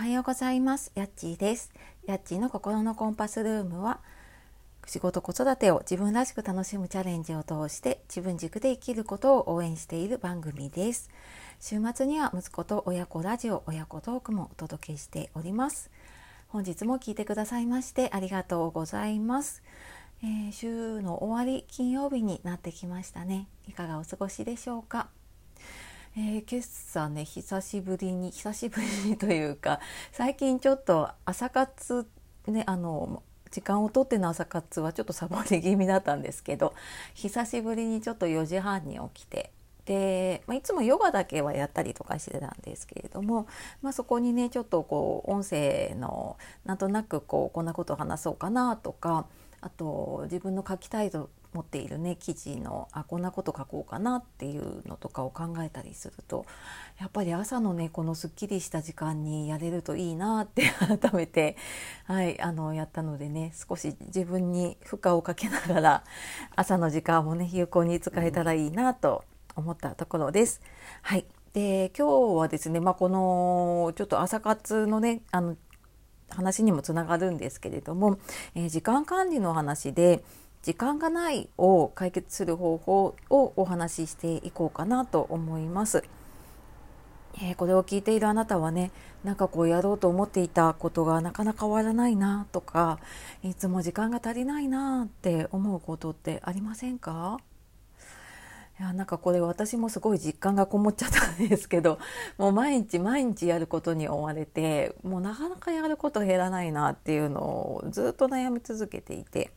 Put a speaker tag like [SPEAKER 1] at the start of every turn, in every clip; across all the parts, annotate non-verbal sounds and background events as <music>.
[SPEAKER 1] はようございます。やっちーです。やっちーの心のコンパスルームは仕事子育てを自分らしく楽しむチャレンジを通して自分軸で生きることを応援している番組です。週末には息子と親子ラジオ親子トークもお届けしております。本日も聞いてくださいましてありがとうございます、えー、週の終わり金曜日になってきましたね。いかがお過ごしでしょうか？えー、今朝ね久しぶりに久しぶりにというか最近ちょっと朝活ねあの時間をとっての朝活はちょっとサボり気味だったんですけど久しぶりにちょっと4時半に起きてで、まあ、いつもヨガだけはやったりとかしてたんですけれども、まあ、そこにねちょっとこう音声のなんとなくこうこんなことを話そうかなとかあと自分の書きたいと持っているね記事のあこんなこと書こうかなっていうのとかを考えたりするとやっぱり朝のねこのすっきりした時間にやれるといいなって <laughs> 改めて、はい、あのやったのでね少し自分に負荷をかけながら朝の時間もね有効に使えたらいいなと思ったところです。はいで今日はですね、まあ、このちょっと朝活のねあの話にもつながるんですけれども、えー、時間管理の話で時間がないを解決する方法をお話ししていこうかなと思います。えー、これを聞いているあなたはねなんかこうやろうと思っていたことがなかなか終わらないなとかいつも時間が足りないなって思うことってありませんか？いやなんかこれ私もすごい実感がこもっちゃったんですけど <laughs> もう毎日毎日やることに追われてもうなかなかやること減らないなっていうのをずっと悩み続けていて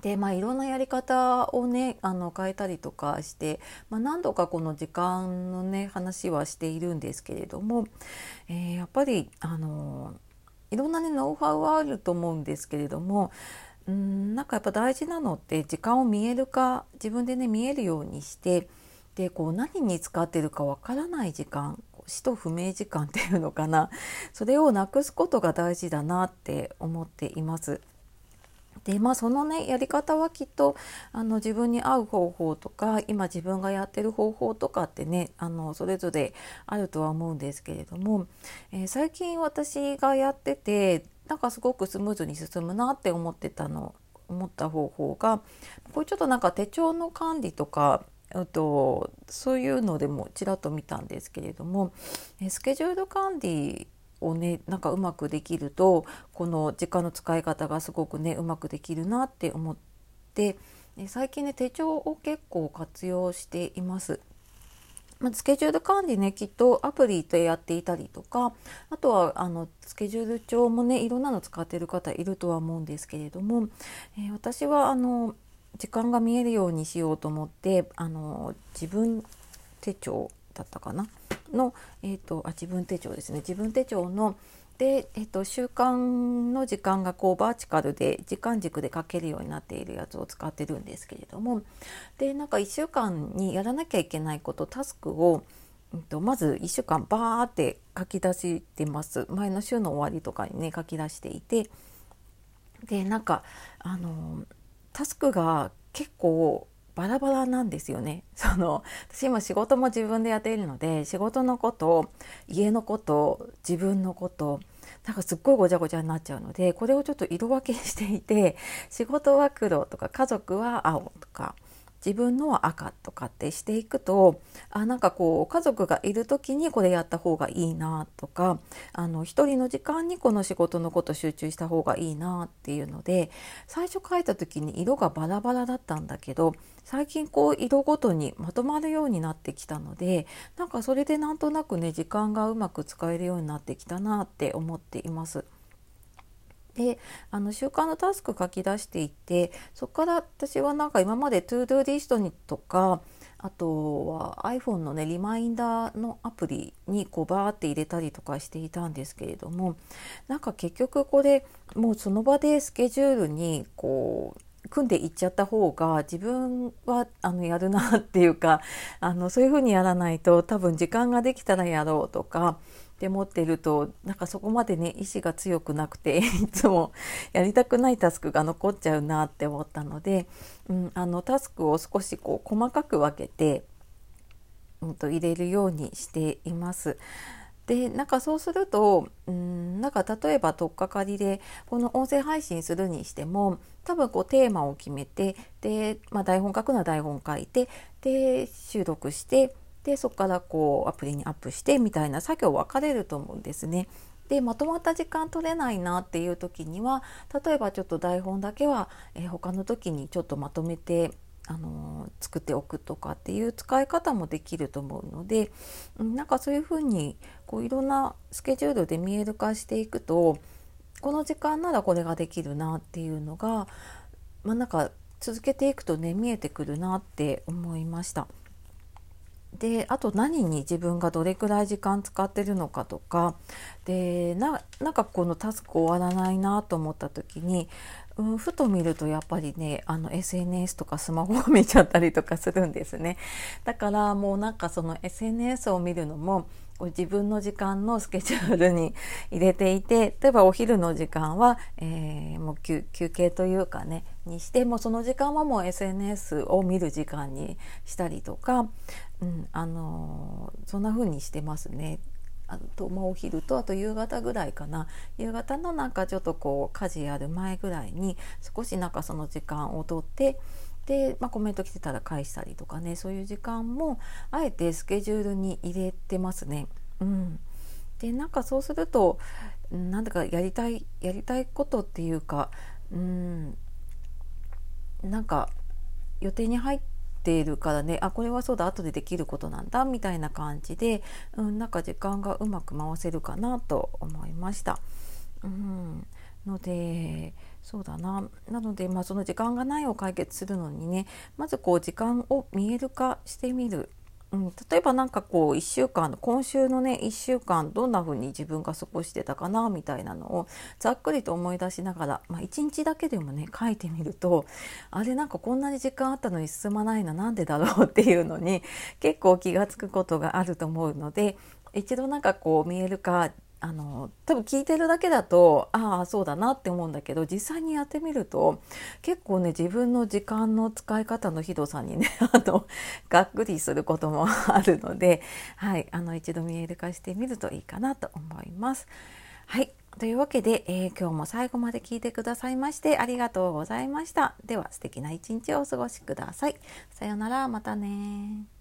[SPEAKER 1] でまあいろんなやり方をねあの変えたりとかして、まあ、何度かこの時間のね話はしているんですけれども、えー、やっぱりあのいろんなねノウハウはあると思うんですけれどもうんなんかやっぱ大事なのって時間を見える化自分でね見えるようにしてでこう何に使ってるかわからない時間使途不明時間っていうのかなそれをなくすことが大事だなって思っています。でまあそのねやり方はきっとあの自分に合う方法とか今自分がやってる方法とかってねあのそれぞれあるとは思うんですけれども、えー、最近私がやっててなんかすごくスムーズに進むなって思ってたの思った方法がこれちょっとなんか手帳の管理とかとそういうのでもちらっと見たんですけれどもスケジュール管理をねなんかうまくできるとこの時間の使い方がすごくねうまくできるなって思って最近ね手帳を結構活用しています。まスケジュール管理ねきっとアプリでやっていたりとかあとはあのスケジュール帳もねいろんなの使ってる方いるとは思うんですけれども、えー、私はあの時間が見えるようにしようと思ってあの自分手帳だったかなの、えーと、あ自分手帳ですね。自分手帳ので、えーと、習慣の時間がこうバーチカルで時間軸で書けるようになっているやつを使ってるんですけれども。でなんか1週間にやらなきゃいけないことタスクを、えーと、まず1週間バーって書き出してます。前の週の終わりとかにね書き出していて。でなんかあのタスクが結構バラバラなんですよね。<laughs> その私今仕事も自分でやっているので仕事のこと家のこと自分のことなんかすっごいごちゃごちゃになっちゃうのでこれをちょっと色分けしていて仕事は黒とか家族は青とか自分のは赤とかってしていくとあなんかこう家族がいる時にこれやった方がいいなとかあの一人の時間にこの仕事のこと集中した方がいいなっていうので最初書いた時に色がバラバラだったんだけど最近こう色ごとにまとまるようになってきたのでなんかそれでなんとなくね時間がうまく使えるようになってきたなって思っています。であの習慣のタスク書き出していてそこから私はなんか今まで ToDo リストにとかあとは iPhone のねリマインダーのアプリにこうバーって入れたりとかしていたんですけれどもなんか結局これもうその場でスケジュールにこう組んでいっちゃった方が自分はあのやるなっていうかあのそういうふうにやらないと多分時間ができたらやろうとかって持ってるとなんかそこまでね意志が強くなくて <laughs> いつもやりたくないタスクが残っちゃうなって思ったので、うん、あのタスクを少しこう細かく分けて、うん、と入れるようにしています。でなんかそうするとうんなんか例えば取っかかりでこの音声配信するにしても多分こうテーマを決めてで、まあ、台本書くのは台本書いてで収録してでそこからこうアプリにアップしてみたいな作業分かれると思うんですね。でまとまった時間取れないなっていう時には例えばちょっと台本だけは、えー、他の時にちょっとまとめてあの作っておくとかっていう使い方もできると思うのでなんかそういうふうにこういろんなスケジュールで見える化していくとこの時間ならこれができるなっていうのが、まあ、なんか続けていくとね見えてくるなって思いました。であと何に自分がどれくらい時間使ってるのかとか。でななんかこのタスク終わらないなと思った時に、うん、ふと見るとやっぱりねあの SNS とかスマホを見ちゃったりとかするんですね。だからもうなんかその SNS を見るのも自分の時間のスケジュールに入れていて <laughs> 例えばお昼の時間は、えー、もう休憩というかねにしてもその時間はもう SNS を見る時間にしたりとか、うん、あのー、そんな風にしてますね。あとまあ、お昼とあと夕方ぐらいかな夕方のなんかちょっとこう家事やる前ぐらいに少しなんかその時間をとってで、まあ、コメント来てたら返したりとかねそういう時間もあえてスケジュールに入れてますね。うん、でなんかそうするとなんだかやりたいやりたいことっていうかうんなんか予定に入っているからねあこれはそうだ後でできることなんだみたいな感じで、うん、なんか時間がうまく回せるかなと思いました。うんのでそうだななので、まあ、その時間がないを解決するのにねまずこう時間を見える化してみる。うん、例えば何かこう1週間今週のね1週間どんな風に自分が過ごしてたかなみたいなのをざっくりと思い出しながら、まあ、1日だけでもね書いてみるとあれなんかこんなに時間あったのに進まないのなんでだろうっていうのに結構気が付くことがあると思うので一度なんかこう見える化あの多分聞いてるだけだとああそうだなって思うんだけど実際にやってみると結構ね自分の時間の使い方のひどさにね <laughs> あのがっくりすることもあるので、はい、あの一度見える化してみるといいかなと思います。はいというわけで、えー、今日も最後まで聞いてくださいましてありがとうございました。では素敵な一日をお過ごしください。さようなら、またね